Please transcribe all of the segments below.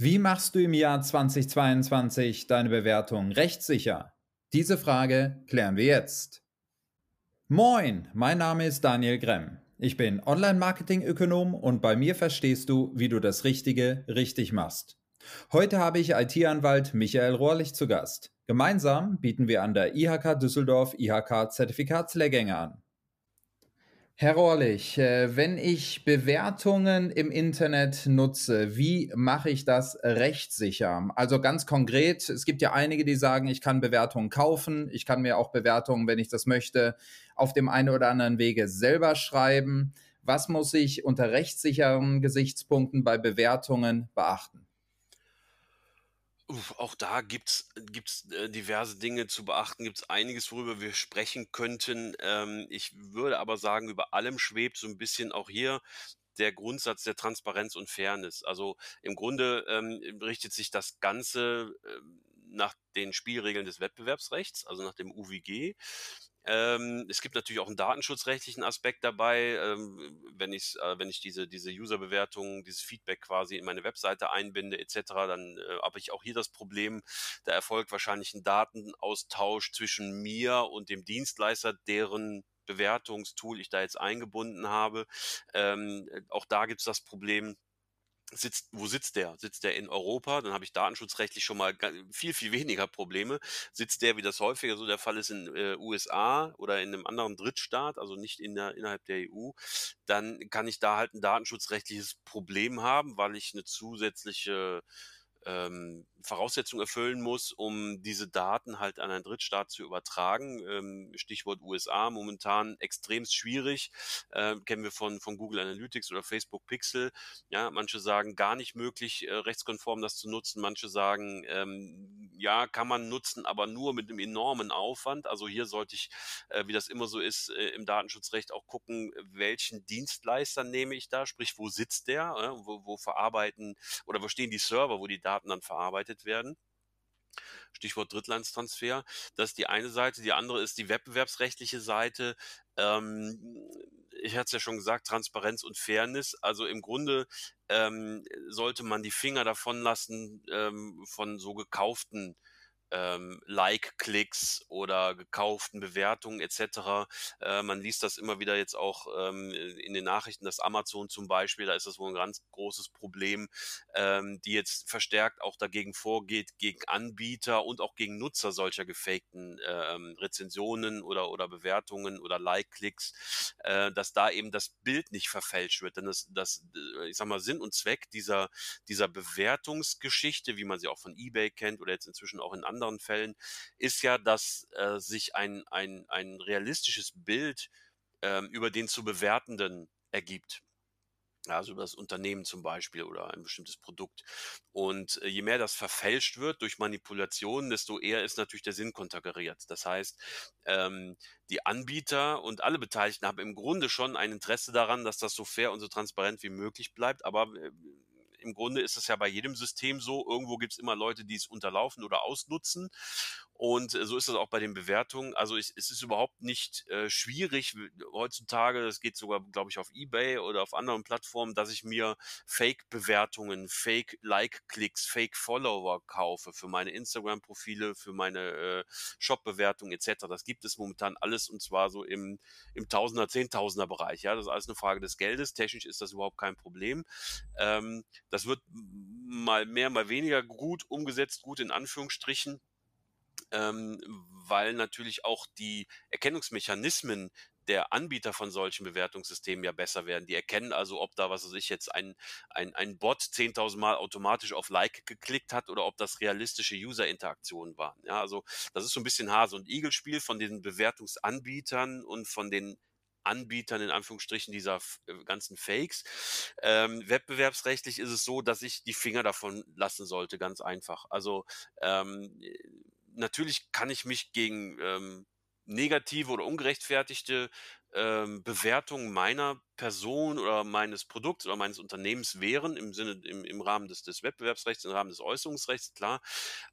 Wie machst du im Jahr 2022 deine Bewertung rechtssicher? Diese Frage klären wir jetzt. Moin, mein Name ist Daniel Gremm. Ich bin Online-Marketing-Ökonom und bei mir verstehst du, wie du das Richtige richtig machst. Heute habe ich IT-Anwalt Michael Rohrlich zu Gast. Gemeinsam bieten wir an der IHK Düsseldorf IHK Zertifikatslehrgänge an. Herr Rohrlich, äh, wenn ich Bewertungen im Internet nutze, wie mache ich das rechtssicher? Also ganz konkret, es gibt ja einige, die sagen, ich kann Bewertungen kaufen, ich kann mir auch Bewertungen, wenn ich das möchte, auf dem einen oder anderen Wege selber schreiben. Was muss ich unter rechtssicheren Gesichtspunkten bei Bewertungen beachten? Auch da gibt's gibt's, äh, diverse Dinge zu beachten, gibt's einiges, worüber wir sprechen könnten. Ähm, ich würde aber sagen, über allem schwebt so ein bisschen auch hier der Grundsatz der Transparenz und Fairness. Also, im Grunde, ähm, richtet sich das Ganze, ähm, nach den Spielregeln des Wettbewerbsrechts, also nach dem UWG. Ähm, es gibt natürlich auch einen datenschutzrechtlichen Aspekt dabei. Ähm, wenn, ich, äh, wenn ich diese, diese User-Bewertung, dieses Feedback quasi in meine Webseite einbinde etc., dann äh, habe ich auch hier das Problem, da erfolgt wahrscheinlich ein Datenaustausch zwischen mir und dem Dienstleister, deren Bewertungstool ich da jetzt eingebunden habe. Ähm, auch da gibt es das Problem, sitzt, wo sitzt der? Sitzt der in Europa? Dann habe ich datenschutzrechtlich schon mal viel, viel weniger Probleme. Sitzt der, wie das häufiger so der Fall ist, in äh, USA oder in einem anderen Drittstaat, also nicht in der, innerhalb der EU, dann kann ich da halt ein datenschutzrechtliches Problem haben, weil ich eine zusätzliche ähm, Voraussetzungen erfüllen muss, um diese Daten halt an einen Drittstaat zu übertragen. Ähm, Stichwort USA, momentan extremst schwierig. Äh, kennen wir von, von Google Analytics oder Facebook Pixel. Ja, manche sagen gar nicht möglich, äh, rechtskonform das zu nutzen. Manche sagen, ähm, ja, kann man nutzen, aber nur mit einem enormen Aufwand. Also hier sollte ich, äh, wie das immer so ist, äh, im Datenschutzrecht auch gucken, welchen Dienstleister nehme ich da, sprich, wo sitzt der, wo, wo verarbeiten oder wo stehen die Server, wo die Daten dann verarbeitet verarbeitet werden. Stichwort Drittlandstransfer. Das ist die eine Seite. Die andere ist die wettbewerbsrechtliche Seite. Ähm, ich hatte es ja schon gesagt, Transparenz und Fairness. Also im Grunde ähm, sollte man die Finger davon lassen ähm, von so gekauften ähm, Like-Klicks oder gekauften Bewertungen etc. Äh, man liest das immer wieder jetzt auch ähm, in den Nachrichten, dass Amazon zum Beispiel, da ist das wohl ein ganz großes Problem, ähm, die jetzt verstärkt auch dagegen vorgeht, gegen Anbieter und auch gegen Nutzer solcher gefakten ähm, Rezensionen oder, oder Bewertungen oder Like-Klicks, äh, dass da eben das Bild nicht verfälscht wird. Denn das, das, äh, ich sag mal, Sinn und Zweck dieser, dieser Bewertungsgeschichte, wie man sie auch von eBay kennt oder jetzt inzwischen auch in anderen anderen Fällen, ist ja, dass äh, sich ein, ein, ein realistisches Bild äh, über den zu bewertenden ergibt. Also über das Unternehmen zum Beispiel oder ein bestimmtes Produkt. Und äh, je mehr das verfälscht wird durch Manipulationen, desto eher ist natürlich der Sinn konterkariert. Das heißt, ähm, die Anbieter und alle Beteiligten haben im Grunde schon ein Interesse daran, dass das so fair und so transparent wie möglich bleibt. Aber äh, im Grunde ist es ja bei jedem System so. Irgendwo gibt es immer Leute, die es unterlaufen oder ausnutzen. Und äh, so ist es auch bei den Bewertungen. Also ich, es ist überhaupt nicht äh, schwierig heutzutage, das geht sogar, glaube ich, auf eBay oder auf anderen Plattformen, dass ich mir Fake-Bewertungen, Fake-Like-Klicks, Fake-Follower kaufe für meine Instagram-Profile, für meine äh, Shop-Bewertungen etc. Das gibt es momentan alles und zwar so im, im Tausender, Zehntausender Bereich. Ja, das ist alles eine Frage des Geldes. Technisch ist das überhaupt kein Problem. Ähm, das wird mal mehr, mal weniger gut umgesetzt, gut in Anführungsstrichen ähm, weil natürlich auch die Erkennungsmechanismen der Anbieter von solchen Bewertungssystemen ja besser werden. Die erkennen also, ob da, was weiß ich, jetzt ein, ein, ein Bot 10.000 Mal automatisch auf Like geklickt hat oder ob das realistische User-Interaktionen waren. Ja, also das ist so ein bisschen Hase- und Igel-Spiel von den Bewertungsanbietern und von den Anbietern in Anführungsstrichen dieser äh, ganzen Fakes. Ähm, wettbewerbsrechtlich ist es so, dass ich die Finger davon lassen sollte, ganz einfach. Also ähm, natürlich kann ich mich gegen ähm, negative oder ungerechtfertigte ähm, Bewertungen meiner Person oder meines Produkts oder meines Unternehmens wären im Sinne im im Rahmen des des Wettbewerbsrechts, im Rahmen des Äußerungsrechts, klar.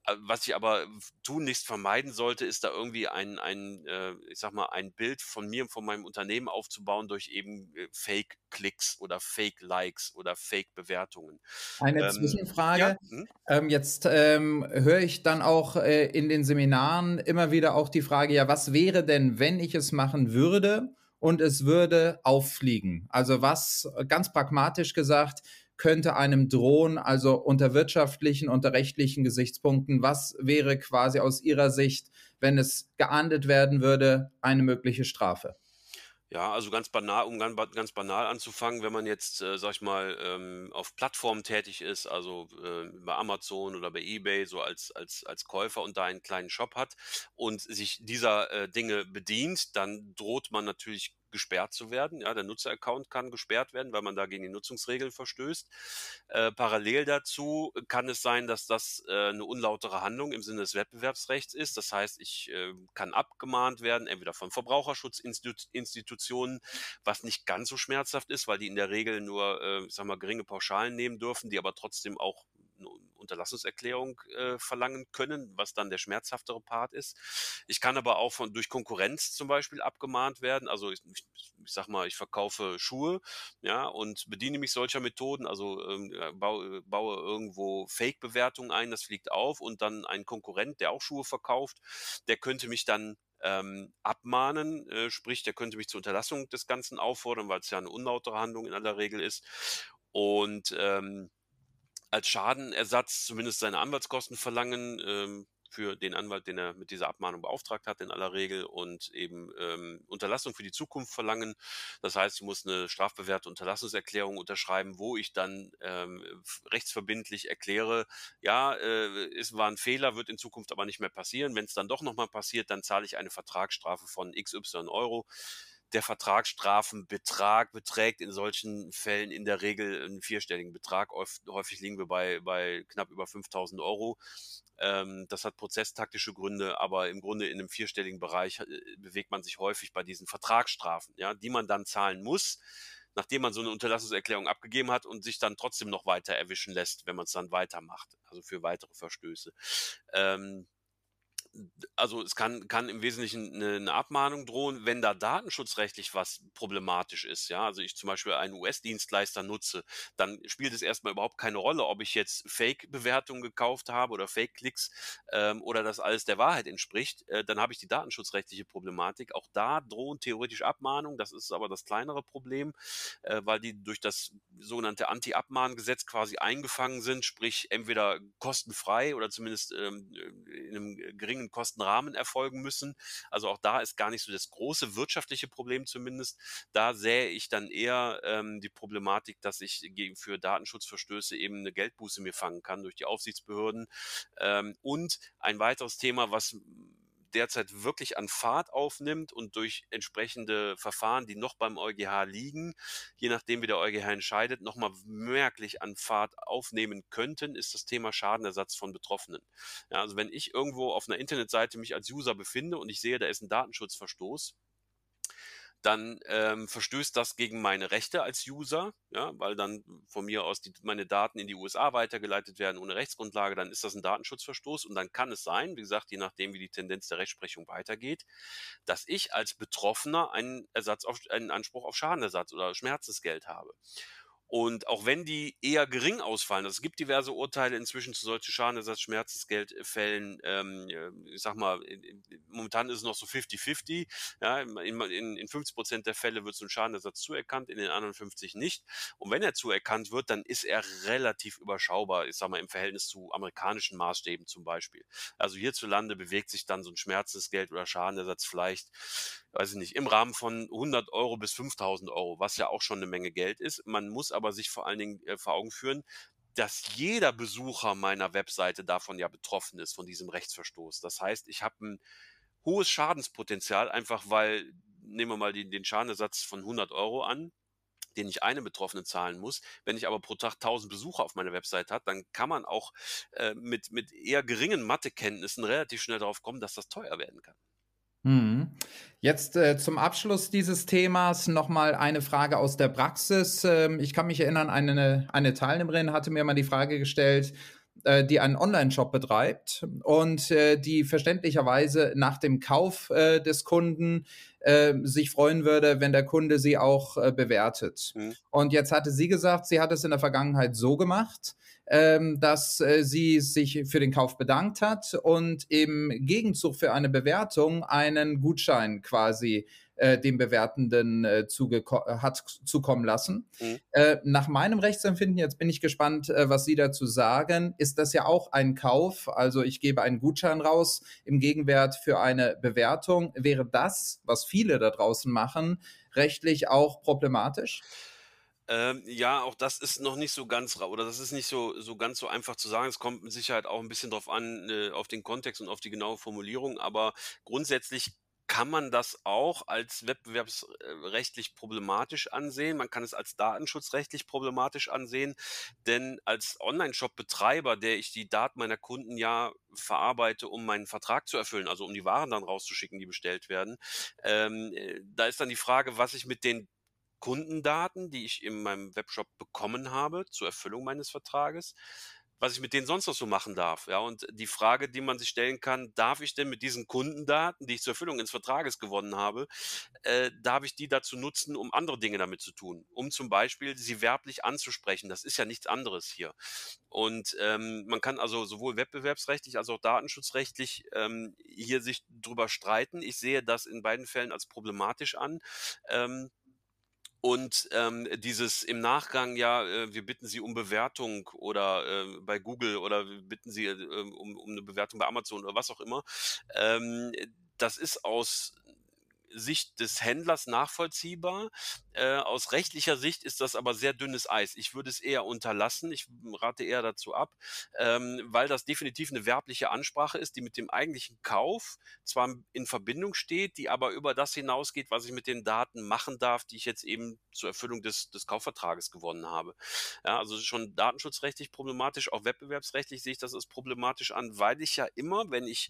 Äh, was ich aber f tunlichst vermeiden sollte, ist da irgendwie ein ein, äh, ich sage mal, ein Bild von mir und von meinem Unternehmen aufzubauen durch eben, äh, Fake-Klicks oder Fake-Likes oder Fake-Bewertungen. Eine Ähm, ja, Zwischenfrage. mhm. Ähm, jetzt, ähm, höre ich dann auch, äh, in den Seminaren immer wieder auch die Frage: „Ja, was wäre denn, wenn ich es machen würde und es würde auffliegen?“ Also, was ganz pragmatisch gesagt, könnte einem drohen, also unter wirtschaftlichen, unter rechtlichen Gesichtspunkten? Was wäre quasi aus Ihrer Sicht, wenn es geahndet werden würde, eine mögliche Strafe? Ja, also ganz banal um ganz banal anzufangen, wenn man jetzt, äh, sage ich mal, ähm, auf Plattformen tätig ist, also, äh, bei Amazon oder bei eBay so als als als Käufer und da einen kleinen Shop hat und sich dieser, äh, Dinge bedient, dann droht man natürlich gesperrt zu werden. Ja, der Nutzeraccount kann gesperrt werden, weil man da gegen die Nutzungsregeln verstößt. Äh, parallel dazu kann es sein, dass das, äh, 'ne unlautere Handlung im Sinne des Wettbewerbsrechts ist. Das heißt, ich, äh, kann abgemahnt werden, entweder von Verbraucherschutzinstitut Institutionen, was nicht ganz so schmerzhaft ist, weil die in der Regel nur, äh, ich sage mal, geringe Pauschalen nehmen dürfen, die aber trotzdem auch 'ne Unterlassungserklärung, äh, verlangen können, was dann der schmerzhaftere Part ist. Ich kann aber auch von durch Konkurrenz zum Beispiel abgemahnt werden. Also, ich ich ich sage mal, ich verkaufe Schuhe, ja, und bediene mich solcher Methoden, also, ähm, äh, baue baue irgendwo Fake-Bewertungen ein, das fliegt auf und dann ein Konkurrent, der auch Schuhe verkauft, der könnte mich dann, ähm, abmahnen, äh, sprich, der könnte mich zur Unterlassung des Ganzen auffordern, weil's ja 'ne unlautere Handlung in aller Regel ist. Und, ähm, als Schadenersatz zumindest seine Anwaltskosten verlangen, ähm, für den Anwalt, den er mit dieser Abmahnung beauftragt hat in aller Regel und eben, ähm, Unterlassung für die Zukunft verlangen. Das heißt, ich muss 'ne strafbewährte Unterlassungserklärung unterschreiben, wo ich dann, ähm, rechtsverbindlich erkläre: „Ja, äh, es war 'n Fehler, wird in Zukunft aber nicht mehr passieren. Wenn's dann doch noch mal passiert, dann zahle ich eine Vertragsstrafe von XY Euro.“ Der Vertragsstrafenbetrag beträgt in solchen Fällen in der Regel 'n vierstelligen Betrag. Häuf häufig liegen wir bei bei knapp über 5.000 €. Ähm, das hat prozesstaktische Gründe, aber im Grunde in 'nem vierstelligen Bereich, äh, bewegt man sich häufig bei diesen Vertragsstrafen, ja, die man dann zahlen muss, nachdem man so 'ne Unterlassungserklärung abgegeben hat und sich dann trotzdem noch weiter erwischen lässt, wenn man's dann weitermacht, also für weitere Verstöße. Ähm, also, es kann kann im Wesentlichen 'ne 'ne Abmahnung drohen, wenn da datenschutzrechtlich was problematisch ist, ja. Also, ich zum Beispiel einen US-Dienstleister nutze, dann spielt es erst mal überhaupt keine Rolle, ob ich jetzt Fake-Bewertungen gekauft habe oder Fake-Klicks, ähm, oder das alles der Wahrheit entspricht. Äh, dann habe ich die datenschutzrechtliche Problematik. Auch da drohen theoretisch Abmahnungen. Das ist aber das kleinere Problem, äh, weil die durch das sogenannte Anti-Abmahn-Gesetz quasi eingefangen sind, sprich entweder kostenfrei oder zumindest, ähm, äh, in 'nem geringen Kostenrahmen erfolgen müssen. Also, auch da ist gar nicht so das große wirtschaftliche Problem zumindest. Da sähe ich dann eher, ähm, die Problematik, dass ich für Datenschutzverstöße eben 'ne Geldbuße mir fangen kann durch die Aufsichtsbehörden. Ähm, und ein weiteres Thema, was derzeit wirklich an Fahrt aufnimmt und durch entsprechende Verfahren, die noch beim EuGH liegen, je nachdem wie der EuGH entscheidet, noch mal merklich an Fahrt aufnehmen könnten, ist das Thema Schadenersatz von Betroffenen. Ja, also, wenn ich irgendwo auf 'ner Internetseite mich als User befinde und ich sehe, da ist 'n Datenschutzverstoß dann, ähm, verstößt das gegen meine Rechte als User, ja, weil dann von mir aus die meine Daten in die USA weitergeleitet werden ohne Rechtsgrundlage, dann ist das 'n Datenschutzverstoß und dann kann es sein, wie gesagt, je nachdem, wie die Tendenz der Rechtsprechung weitergeht, dass ich als Betroffener einen Ersatz auf einen Anspruch auf Schadenersatz oder Schmerzensgeld habe. Und auch wenn die eher gering ausfallen also, es gibt diverse Urteile inzwischen zu solchen Schadenersatz Schmerzensgeldfällen, ähm, äh, ich sage mal, momentan ist es noch so fifty-fifty, ja, in in in 50 % der Fälle wird so 'n Schadenersatz zuerkannt, in den anderen 50 nicht. Und wenn er zuerkannt wird, dann ist er relativ überschaubar, ich sage mal, im Verhältnis zu amerikanischen Maßstäben zum Beispiel. Also, hierzulande bewegt sich dann so 'n Schmerzensgeld oder Schadenersatz vielleicht, weiß ich nicht, im Rahmen von 100 € bis 5.000 €, was ja auch schon 'ne Menge Geld ist. Man muss aber sich vor allen Dingen, äh, vor Augen führen, dass jeder Besucher meiner Webseite davon ja betroffen ist, von diesem Rechtsverstoß. Das heißt, ich habe 'n hohes Schadenspotenzial, einfach weil nehmen wir mal den den Schadenersatz von 100 € an, den ich einem Betroffenen zahlen muss. Wenn ich aber pro Tag 1.000 Besucher auf meiner Website habe, dann kann man auch, äh, mit mit eher geringen Mathekenntnissen relativ schnell drauf kommen, dass das teuer werden kann. Mhm. Jetzt äh, zum Abschluss dieses Themas nochmal eine Frage aus der Praxis. Ähm, ich kann mich erinnern, eine, eine Teilnehmerin hatte mir mal die Frage gestellt, äh, die einen Online-Shop betreibt und äh, die verständlicherweise nach dem Kauf äh, des Kunden äh, sich freuen würde, wenn der Kunde sie auch äh, bewertet. Mhm. Und jetzt hatte sie gesagt, sie hat es in der Vergangenheit so gemacht, ähm, dass äh, sie sich für den Kauf bedankt hat und im Gegenzug für eine Bewertung einen Gutschein quasi äh, dem Bewertenden äh, hat zukommen lassen. Mhm. Äh, nach meinem Rechtsempfinden, jetzt bin ich gespannt, äh, was Sie dazu sagen, ist das ja auch ein Kauf. Also ich gebe einen Gutschein raus im Gegenwert für eine Bewertung. Wäre das, was viele da draußen machen, rechtlich auch problematisch? Ähm, ja, auch das ist noch nicht so ganz oder das ist nicht so so ganz so einfach zu sagen. Es kommt mit Sicherheit auch ein bisschen drauf an, äh, auf den Kontext und auf die genaue Formulierung, aber grundsätzlich kann man das auch als wettbewerbsrechtlich problematisch ansehen. Man kann es als datenschutzrechtlich problematisch ansehen, denn als Online-Shop-Betreiber, der ich die Daten meiner Kunden ja verarbeite, um meinen Vertrag zu erfüllen, also um die Waren dann rauszuschicken, die bestellt werden, ähm, äh, da ist dann die Frage, was ich mit den Kundendaten, die ich in meinem Webshop bekommen habe zur Erfüllung meines Vertrages, was ich mit denen sonst noch so machen darf. Ja, und die Frage, die man sich stellen kann, darf ich denn mit diesen Kundendaten, die ich zur Erfüllung ins Vertrages gewonnen habe, äh, darf ich die dazu nutzen, um andere Dinge damit zu tun? Um zum Beispiel sie werblich anzusprechen. Das ist ja nichts anderes hier. Und ähm, man kann also sowohl wettbewerbsrechtlich als auch datenschutzrechtlich ähm, hier sich drüber streiten. Ich sehe das in beiden Fällen als problematisch an. Ähm, und ähm, dieses im Nachgang, ja, äh, wir bitten Sie um Bewertung oder äh, bei Google oder wir bitten Sie äh, um, um eine Bewertung bei Amazon oder was auch immer, ähm, das ist aus Sicht des Händlers nachvollziehbar. Äh, aus rechtlicher Sicht ist das aber sehr dünnes Eis. Ich würde es eher unterlassen. Ich rate eher dazu ab, ähm, weil das definitiv eine werbliche Ansprache ist, die mit dem eigentlichen Kauf zwar in Verbindung steht, die aber über das hinausgeht, was ich mit den Daten machen darf, die ich jetzt eben zur Erfüllung des, des Kaufvertrages gewonnen habe. Ja, also schon datenschutzrechtlich problematisch, auch wettbewerbsrechtlich sehe ich das als problematisch an, weil ich ja immer, wenn ich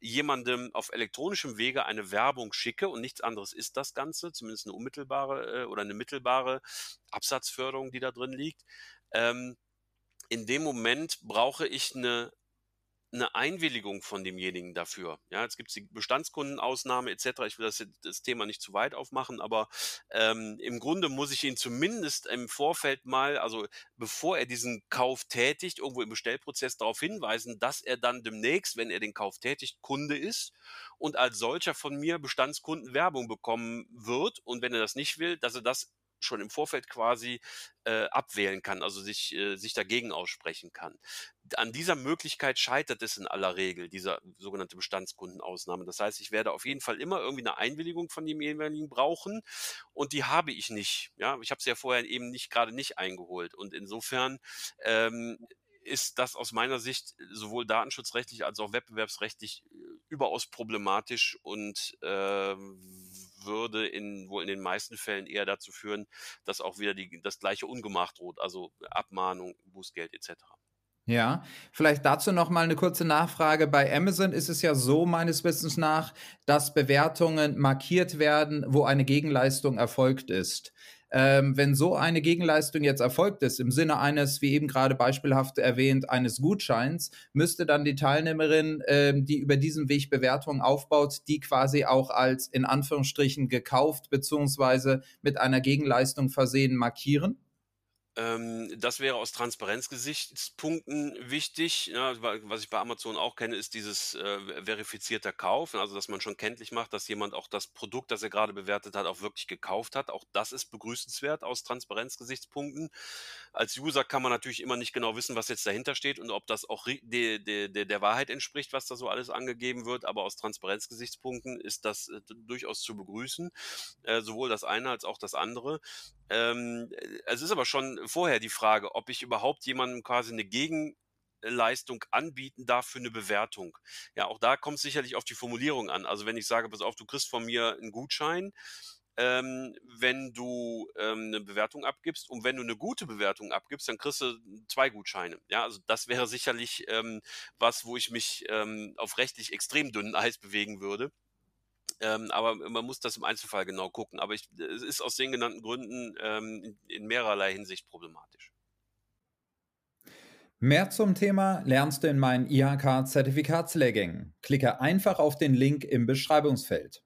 jemandem auf elektronischem Wege eine Werbung schicke und nichts anderes ist das Ganze, zumindest eine unmittelbare äh, oder eine mittelbare Absatzförderung, die da drin liegt. Ähm, in dem Moment brauche ich eine eine Einwilligung von demjenigen dafür. Ja, jetzt gibt es die Bestandskundenausnahme etc. Ich will das, das Thema nicht zu weit aufmachen, aber ähm, im Grunde muss ich ihn zumindest im Vorfeld mal, also bevor er diesen Kauf tätigt, irgendwo im Bestellprozess darauf hinweisen, dass er dann demnächst, wenn er den Kauf tätigt, Kunde ist und als solcher von mir Bestandskunden Werbung bekommen wird. Und wenn er das nicht will, dass er das schon im Vorfeld quasi äh, abwählen kann, also sich, äh, sich dagegen aussprechen kann. An dieser Möglichkeit scheitert es in aller Regel, dieser sogenannte Bestandskundenausnahme. Das heißt, ich werde auf jeden Fall immer irgendwie eine Einwilligung von dem jeweiligen brauchen und die habe ich nicht. Ja, ich habe sie ja vorher eben nicht gerade nicht eingeholt und insofern ähm, ist das aus meiner Sicht sowohl datenschutzrechtlich als auch wettbewerbsrechtlich äh, überaus problematisch und äh, würde in, wohl in den meisten Fällen eher dazu führen, dass auch wieder die, das gleiche Ungemach droht, also Abmahnung, Bußgeld etc. Ja, vielleicht dazu noch mal eine kurze Nachfrage. Bei Amazon ist es ja so meines Wissens nach, dass Bewertungen markiert werden, wo eine Gegenleistung erfolgt ist. Ähm, wenn so eine Gegenleistung jetzt erfolgt ist, im Sinne eines, wie eben gerade beispielhaft erwähnt, eines Gutscheins, müsste dann die Teilnehmerin, ähm, die über diesen Weg Bewertungen aufbaut, die quasi auch als in Anführungsstrichen gekauft bzw. mit einer Gegenleistung versehen markieren? Ähm, das wäre aus Transparenzgesichtspunkten wichtig. Ja, was ich bei Amazon auch kenne, ist dieses äh, verifizierter Kauf, also dass man schon kenntlich macht, dass jemand auch das Produkt, das er gerade bewertet hat, auch wirklich gekauft hat. Auch das ist begrüßenswert aus Transparenzgesichtspunkten. Als User kann man natürlich immer nicht genau wissen, was jetzt dahinter steht und ob das auch de, de, de, der Wahrheit entspricht, was da so alles angegeben wird. Aber aus Transparenzgesichtspunkten ist das äh, durchaus zu begrüßen, äh, sowohl das eine als auch das andere. Ähm, es ist aber schon vorher die Frage, ob ich überhaupt jemandem quasi eine Gegenleistung anbieten darf für eine Bewertung. Ja, auch da kommt es sicherlich auf die Formulierung an. Also wenn ich sage, pass auf, du kriegst von mir einen Gutschein, ähm, wenn du ähm, eine Bewertung abgibst und wenn du eine gute Bewertung abgibst, dann kriegst du zwei Gutscheine. Ja, also das wäre sicherlich ähm, was, wo ich mich ähm, auf rechtlich extrem dünnen Eis bewegen würde. Ähm, aber man muss das im Einzelfall genau gucken. Aber ich, es ist aus den genannten Gründen ähm, in, in mehrerlei Hinsicht problematisch. Mehr zum Thema lernst du in meinen IHK-Zertifikatslehrgängen. Klicke einfach auf den Link im Beschreibungsfeld.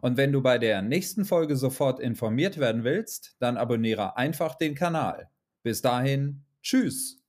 Und wenn du bei der nächsten Folge sofort informiert werden willst, dann abonniere einfach den Kanal. Bis dahin, tschüss.